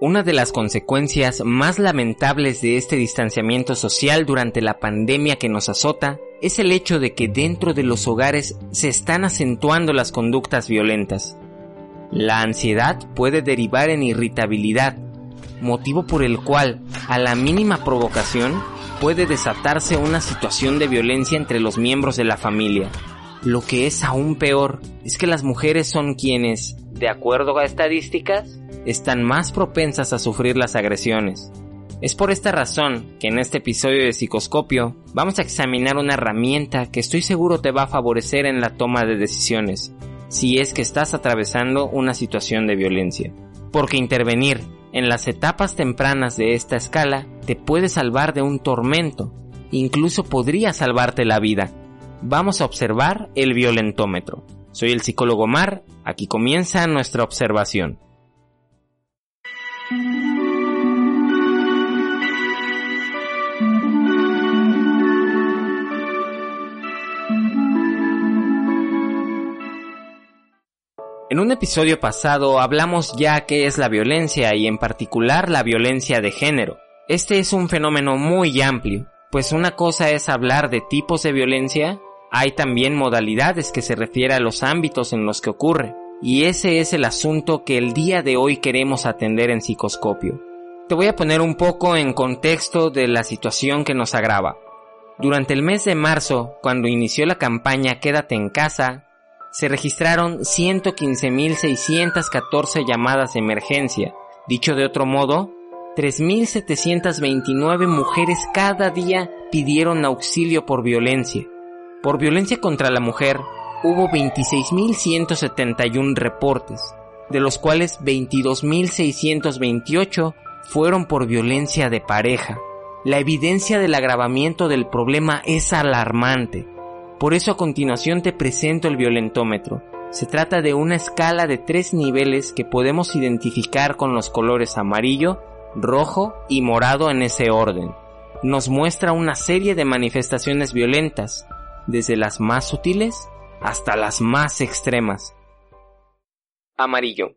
Una de las consecuencias más lamentables de este distanciamiento social durante la pandemia que nos azota es el hecho de que dentro de los hogares se están acentuando las conductas violentas. La ansiedad puede derivar en irritabilidad, motivo por el cual, a la mínima provocación, puede desatarse una situación de violencia entre los miembros de la familia. Lo que es aún peor es que las mujeres son quienes, de acuerdo a estadísticas, están más propensas a sufrir las agresiones. Es por esta razón que en este episodio de Psicoscopio vamos a examinar una herramienta que estoy seguro te va a favorecer en la toma de decisiones, si es que estás atravesando una situación de violencia. Porque intervenir en las etapas tempranas de esta escala te puede salvar de un tormento, incluso podría salvarte la vida. Vamos a observar el violentómetro. Soy el psicólogo Mar, aquí comienza nuestra observación. En un episodio pasado hablamos ya qué es la violencia y en particular la violencia de género. Este es un fenómeno muy amplio, pues una cosa es hablar de tipos de violencia, hay también modalidades que se refiere a los ámbitos en los que ocurre, y ese es el asunto que el día de hoy queremos atender en psicoscopio. Te voy a poner un poco en contexto de la situación que nos agrava. Durante el mes de marzo, cuando inició la campaña Quédate en casa, se registraron 115.614 llamadas de emergencia. Dicho de otro modo, 3.729 mujeres cada día pidieron auxilio por violencia. Por violencia contra la mujer, hubo 26.171 reportes, de los cuales 22.628 fueron por violencia de pareja. La evidencia del agravamiento del problema es alarmante. Por eso a continuación te presento el violentómetro. Se trata de una escala de tres niveles que podemos identificar con los colores amarillo, rojo y morado en ese orden. Nos muestra una serie de manifestaciones violentas, desde las más sutiles hasta las más extremas. Amarillo.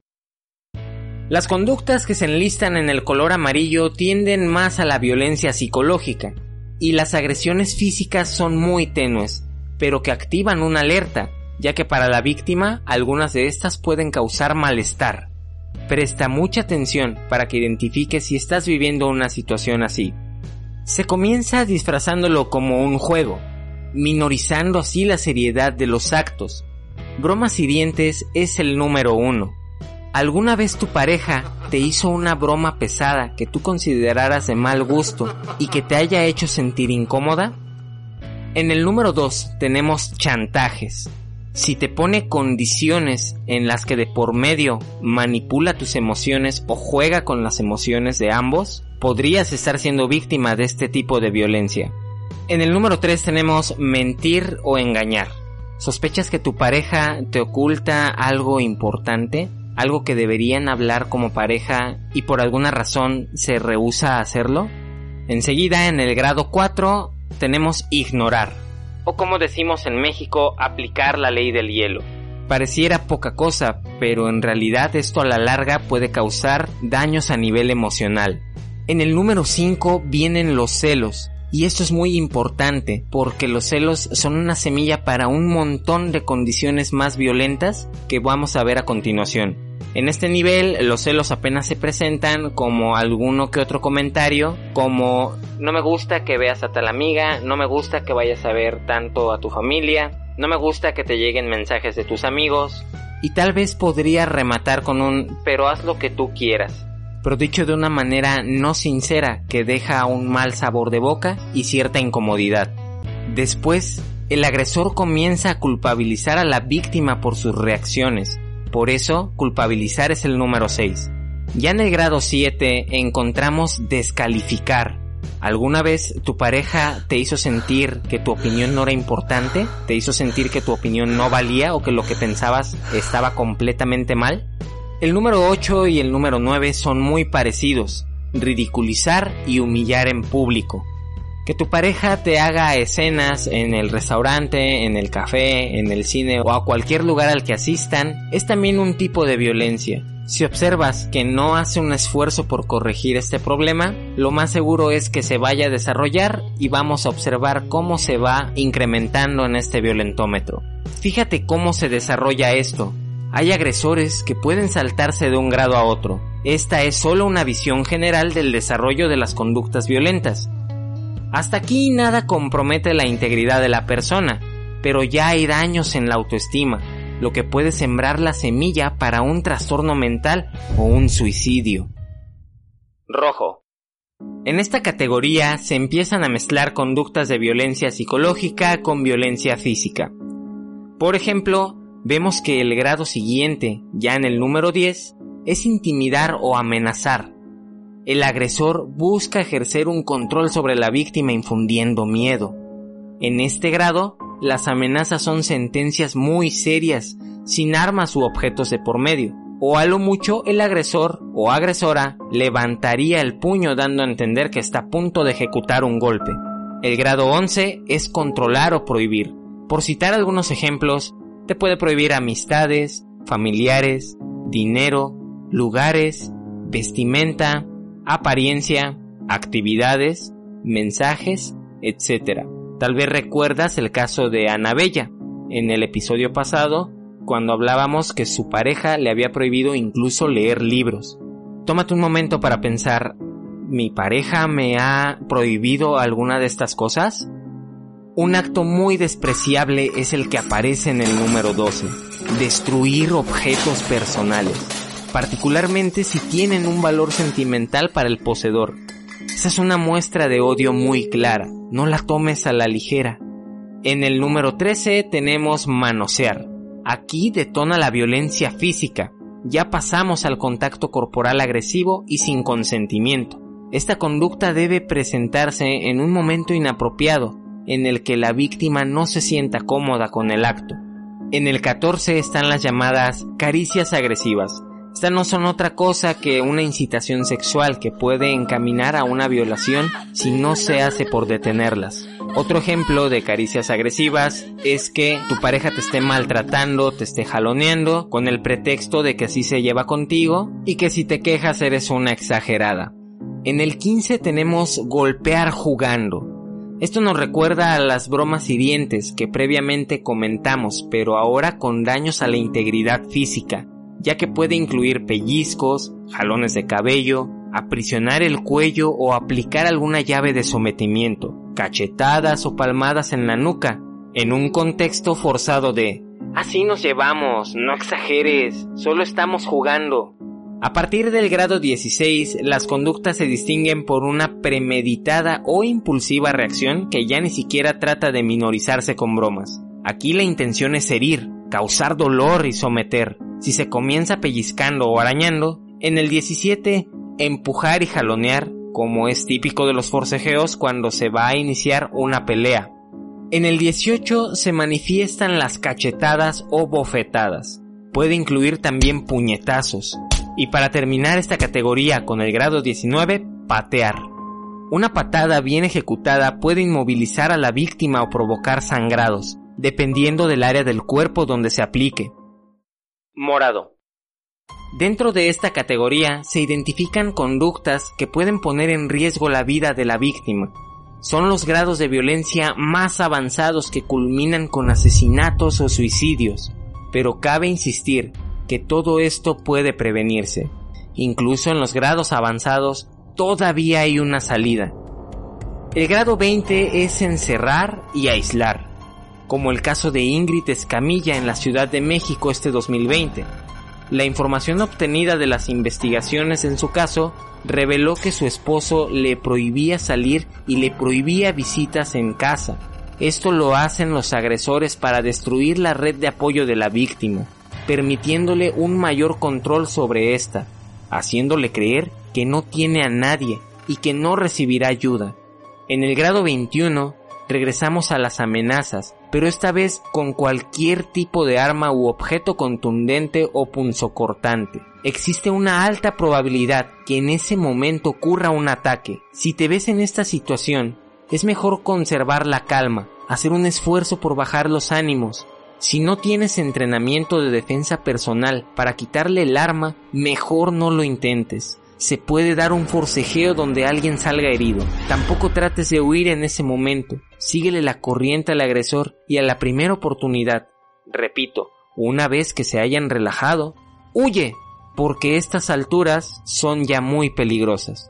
Las conductas que se enlistan en el color amarillo tienden más a la violencia psicológica, y las agresiones físicas son muy tenues, pero que activan una alerta, ya que para la víctima algunas de estas pueden causar malestar. Presta mucha atención para que identifiques si estás viviendo una situación así. Se comienza disfrazándolo como un juego, minorizando así la seriedad de los actos. Bromas hirientes es el número uno. ¿Alguna vez tu pareja te hizo una broma pesada que tú consideraras de mal gusto y que te haya hecho sentir incómoda? En el número 2 tenemos chantajes. Si te pone condiciones en las que de por medio manipula tus emociones o juega con las emociones de ambos, podrías estar siendo víctima de este tipo de violencia. En el número 3 tenemos mentir o engañar. ¿Sospechas que tu pareja te oculta algo importante? ¿Algo que deberían hablar como pareja y por alguna razón se rehúsa a hacerlo? Enseguida en el grado 4 tenemos ignorar, o como decimos en México, aplicar la ley del hielo. Pareciera poca cosa, pero en realidad esto a la larga puede causar daños a nivel emocional. En el número 5 vienen los celos, y esto es muy importante porque los celos son una semilla para un montón de condiciones más violentas que vamos a ver a continuación. En este nivel los celos apenas se presentan como alguno que otro comentario, como no me gusta que veas a tal amiga, no me gusta que vayas a ver tanto a tu familia, no me gusta que te lleguen mensajes de tus amigos, y tal vez podría rematar con un pero haz lo que tú quieras, pero dicho de una manera no sincera que deja un mal sabor de boca y cierta incomodidad. Después, el agresor comienza a culpabilizar a la víctima por sus reacciones, Por eso, culpabilizar es el número 6. Ya en el grado 7 encontramos descalificar. ¿Alguna vez tu pareja te hizo sentir que tu opinión no era importante? ¿Te hizo sentir que tu opinión no valía o que lo que pensabas estaba completamente mal? El número 8 y el número 9 son muy parecidos. Ridiculizar y humillar en público. Que tu pareja te haga escenas en el restaurante, en el café, en el cine o a cualquier lugar al que asistan es también un tipo de violencia. Si observas que no hace un esfuerzo por corregir este problema, lo más seguro es que se vaya a desarrollar y vamos a observar cómo se va incrementando en este violentómetro. Fíjate cómo se desarrolla esto. Hay agresores que pueden saltarse de un grado a otro. Esta es solo una visión general del desarrollo de las conductas violentas. Hasta aquí nada compromete la integridad de la persona, pero ya hay daños en la autoestima, lo que puede sembrar la semilla para un trastorno mental o un suicidio. Rojo. En esta categoría se empiezan a mezclar conductas de violencia psicológica con violencia física. Por ejemplo, vemos que el grado siguiente, ya en el número 10, es intimidar o amenazar, el agresor busca ejercer un control sobre la víctima infundiendo miedo. En este grado, las amenazas son sentencias muy serias, sin armas u objetos de por medio, o a lo mucho el agresor o agresora levantaría el puño dando a entender que está a punto de ejecutar un golpe. El grado 11 es controlar o prohibir. Por citar algunos ejemplos, te puede prohibir amistades, familiares, dinero, lugares, vestimenta, apariencia, actividades, mensajes, etc. Tal vez recuerdas el caso de Bella en el episodio pasado cuando hablábamos que su pareja le había prohibido incluso leer libros. Tómate un momento para pensar, ¿mi pareja me ha prohibido alguna de estas cosas? Un acto muy despreciable es el que aparece en el número 12, destruir objetos personales particularmente si tienen un valor sentimental para el poseedor. Esa es una muestra de odio muy clara, no la tomes a la ligera. En el número 13 tenemos manosear. Aquí detona la violencia física. Ya pasamos al contacto corporal agresivo y sin consentimiento. Esta conducta debe presentarse en un momento inapropiado, en el que la víctima no se sienta cómoda con el acto. En el 14 están las llamadas caricias agresivas. Estas no son otra cosa que una incitación sexual que puede encaminar a una violación si no se hace por detenerlas. Otro ejemplo de caricias agresivas es que tu pareja te esté maltratando, te esté jaloneando con el pretexto de que así se lleva contigo y que si te quejas eres una exagerada. En el 15 tenemos golpear jugando. Esto nos recuerda a las bromas hirientes que previamente comentamos, pero ahora con daños a la integridad física ya que puede incluir pellizcos, jalones de cabello, aprisionar el cuello o aplicar alguna llave de sometimiento, cachetadas o palmadas en la nuca, en un contexto forzado de Así nos llevamos, no exageres, solo estamos jugando. A partir del grado 16, las conductas se distinguen por una premeditada o impulsiva reacción que ya ni siquiera trata de minorizarse con bromas. Aquí la intención es herir, causar dolor y someter. Si se comienza pellizcando o arañando, en el 17 empujar y jalonear, como es típico de los forcejeos cuando se va a iniciar una pelea. En el 18 se manifiestan las cachetadas o bofetadas. Puede incluir también puñetazos. Y para terminar esta categoría con el grado 19, patear. Una patada bien ejecutada puede inmovilizar a la víctima o provocar sangrados, dependiendo del área del cuerpo donde se aplique. Morado. Dentro de esta categoría se identifican conductas que pueden poner en riesgo la vida de la víctima. Son los grados de violencia más avanzados que culminan con asesinatos o suicidios, pero cabe insistir que todo esto puede prevenirse. Incluso en los grados avanzados todavía hay una salida. El grado 20 es encerrar y aislar como el caso de Ingrid Escamilla en la Ciudad de México este 2020. La información obtenida de las investigaciones en su caso reveló que su esposo le prohibía salir y le prohibía visitas en casa. Esto lo hacen los agresores para destruir la red de apoyo de la víctima. permitiéndole un mayor control sobre ésta, haciéndole creer que no tiene a nadie y que no recibirá ayuda. En el grado 21 regresamos a las amenazas, pero esta vez con cualquier tipo de arma u objeto contundente o punzocortante. Existe una alta probabilidad que en ese momento ocurra un ataque. Si te ves en esta situación, es mejor conservar la calma, hacer un esfuerzo por bajar los ánimos. Si no tienes entrenamiento de defensa personal para quitarle el arma, mejor no lo intentes se puede dar un forcejeo donde alguien salga herido. Tampoco trates de huir en ese momento. Síguele la corriente al agresor y a la primera oportunidad. Repito, una vez que se hayan relajado, huye, porque estas alturas son ya muy peligrosas.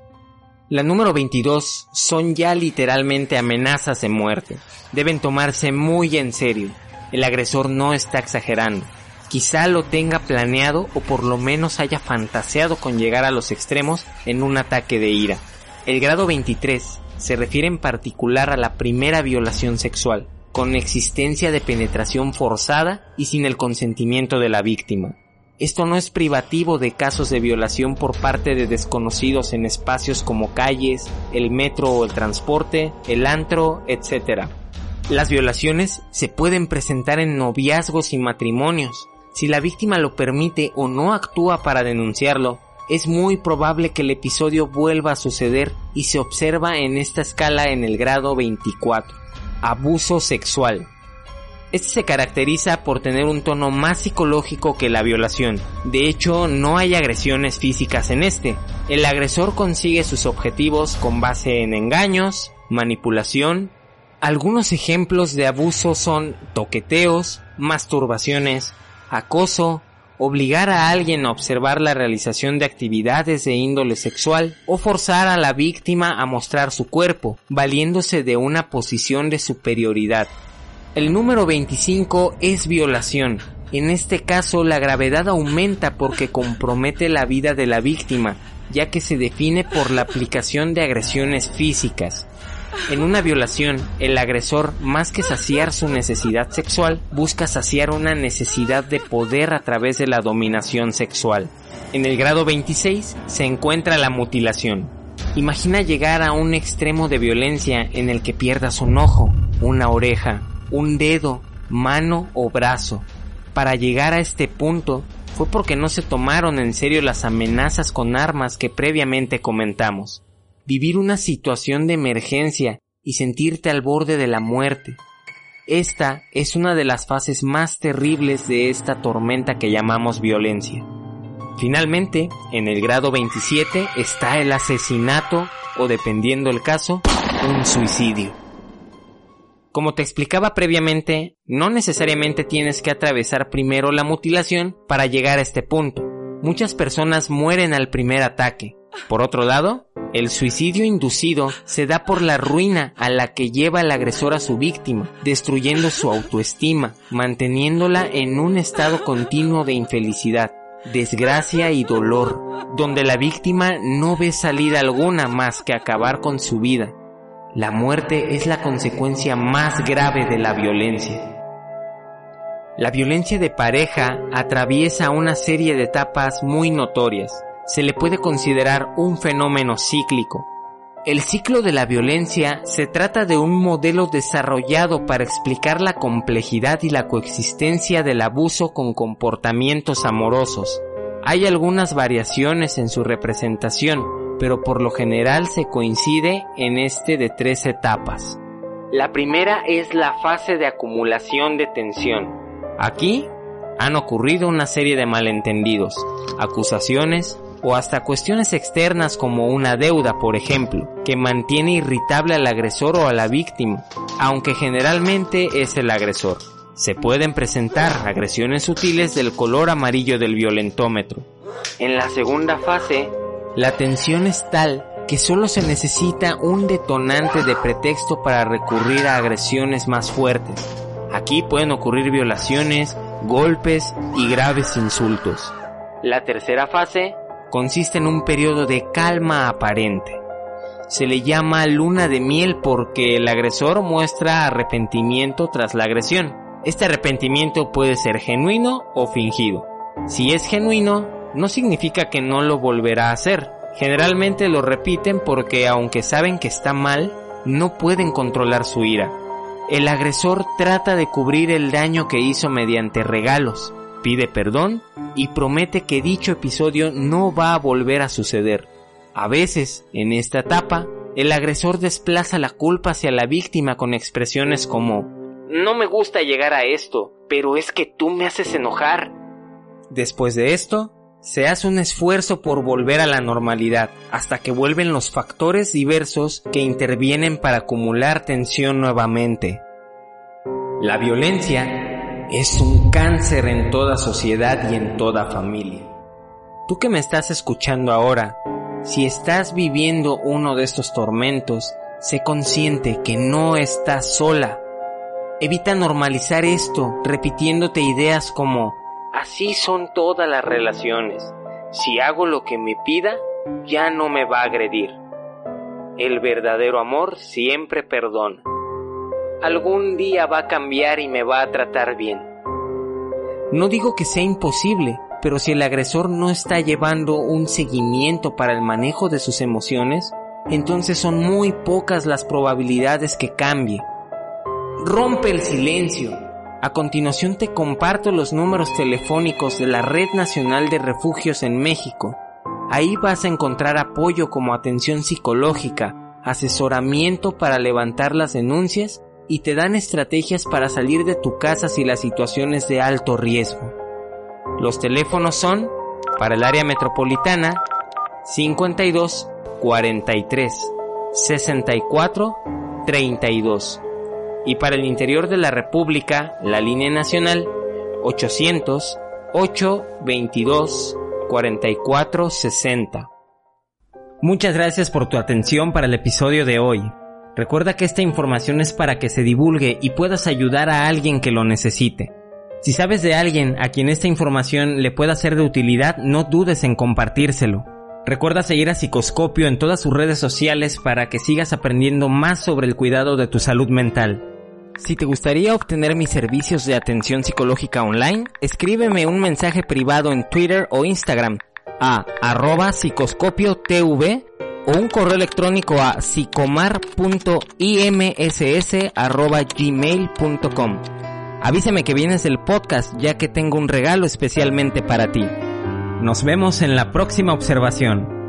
La número 22 son ya literalmente amenazas de muerte. Deben tomarse muy en serio. El agresor no está exagerando. Quizá lo tenga planeado o por lo menos haya fantaseado con llegar a los extremos en un ataque de ira. El grado 23 se refiere en particular a la primera violación sexual, con existencia de penetración forzada y sin el consentimiento de la víctima. Esto no es privativo de casos de violación por parte de desconocidos en espacios como calles, el metro o el transporte, el antro, etc. Las violaciones se pueden presentar en noviazgos y matrimonios, si la víctima lo permite o no actúa para denunciarlo, es muy probable que el episodio vuelva a suceder y se observa en esta escala en el grado 24. Abuso sexual. Este se caracteriza por tener un tono más psicológico que la violación. De hecho, no hay agresiones físicas en este. El agresor consigue sus objetivos con base en engaños, manipulación. Algunos ejemplos de abuso son toqueteos, masturbaciones, acoso, obligar a alguien a observar la realización de actividades de índole sexual o forzar a la víctima a mostrar su cuerpo, valiéndose de una posición de superioridad. El número 25 es violación. En este caso la gravedad aumenta porque compromete la vida de la víctima, ya que se define por la aplicación de agresiones físicas. En una violación, el agresor, más que saciar su necesidad sexual, busca saciar una necesidad de poder a través de la dominación sexual. En el grado 26 se encuentra la mutilación. Imagina llegar a un extremo de violencia en el que pierdas un ojo, una oreja, un dedo, mano o brazo. Para llegar a este punto fue porque no se tomaron en serio las amenazas con armas que previamente comentamos vivir una situación de emergencia y sentirte al borde de la muerte. Esta es una de las fases más terribles de esta tormenta que llamamos violencia. Finalmente, en el grado 27 está el asesinato o dependiendo el caso, un suicidio. Como te explicaba previamente, no necesariamente tienes que atravesar primero la mutilación para llegar a este punto. Muchas personas mueren al primer ataque. Por otro lado, el suicidio inducido se da por la ruina a la que lleva el agresor a su víctima, destruyendo su autoestima, manteniéndola en un estado continuo de infelicidad, desgracia y dolor, donde la víctima no ve salida alguna más que acabar con su vida. La muerte es la consecuencia más grave de la violencia. La violencia de pareja atraviesa una serie de etapas muy notorias se le puede considerar un fenómeno cíclico. El ciclo de la violencia se trata de un modelo desarrollado para explicar la complejidad y la coexistencia del abuso con comportamientos amorosos. Hay algunas variaciones en su representación, pero por lo general se coincide en este de tres etapas. La primera es la fase de acumulación de tensión. Aquí han ocurrido una serie de malentendidos, acusaciones, o hasta cuestiones externas como una deuda, por ejemplo, que mantiene irritable al agresor o a la víctima, aunque generalmente es el agresor. Se pueden presentar agresiones sutiles del color amarillo del violentómetro. En la segunda fase, la tensión es tal que solo se necesita un detonante de pretexto para recurrir a agresiones más fuertes. Aquí pueden ocurrir violaciones, golpes y graves insultos. La tercera fase consiste en un periodo de calma aparente. Se le llama luna de miel porque el agresor muestra arrepentimiento tras la agresión. Este arrepentimiento puede ser genuino o fingido. Si es genuino, no significa que no lo volverá a hacer. Generalmente lo repiten porque aunque saben que está mal, no pueden controlar su ira. El agresor trata de cubrir el daño que hizo mediante regalos, pide perdón y promete que dicho episodio no va a volver a suceder. A veces, en esta etapa, el agresor desplaza la culpa hacia la víctima con expresiones como No me gusta llegar a esto, pero es que tú me haces enojar. Después de esto, se hace un esfuerzo por volver a la normalidad, hasta que vuelven los factores diversos que intervienen para acumular tensión nuevamente. La violencia es un cáncer en toda sociedad y en toda familia. Tú que me estás escuchando ahora, si estás viviendo uno de estos tormentos, sé consciente que no estás sola. Evita normalizar esto repitiéndote ideas como así son todas las relaciones. Si hago lo que me pida, ya no me va a agredir. El verdadero amor siempre perdona. Algún día va a cambiar y me va a tratar bien. No digo que sea imposible, pero si el agresor no está llevando un seguimiento para el manejo de sus emociones, entonces son muy pocas las probabilidades que cambie. Rompe el silencio. A continuación te comparto los números telefónicos de la Red Nacional de Refugios en México. Ahí vas a encontrar apoyo como atención psicológica, asesoramiento para levantar las denuncias y te dan estrategias para salir de tu casa si la situación es de alto riesgo. Los teléfonos son para el área metropolitana 52 43 64 32 y para el interior de la República la línea nacional 800 8 22 44 60. Muchas gracias por tu atención para el episodio de hoy. Recuerda que esta información es para que se divulgue y puedas ayudar a alguien que lo necesite. Si sabes de alguien a quien esta información le pueda ser de utilidad, no dudes en compartírselo. Recuerda seguir a Psicoscopio en todas sus redes sociales para que sigas aprendiendo más sobre el cuidado de tu salud mental. Si te gustaría obtener mis servicios de atención psicológica online, escríbeme un mensaje privado en Twitter o Instagram a arroba psicoscopio tv o un correo electrónico a psicomar.imss.gmail.com. Avísame que vienes del podcast ya que tengo un regalo especialmente para ti. Nos vemos en la próxima observación.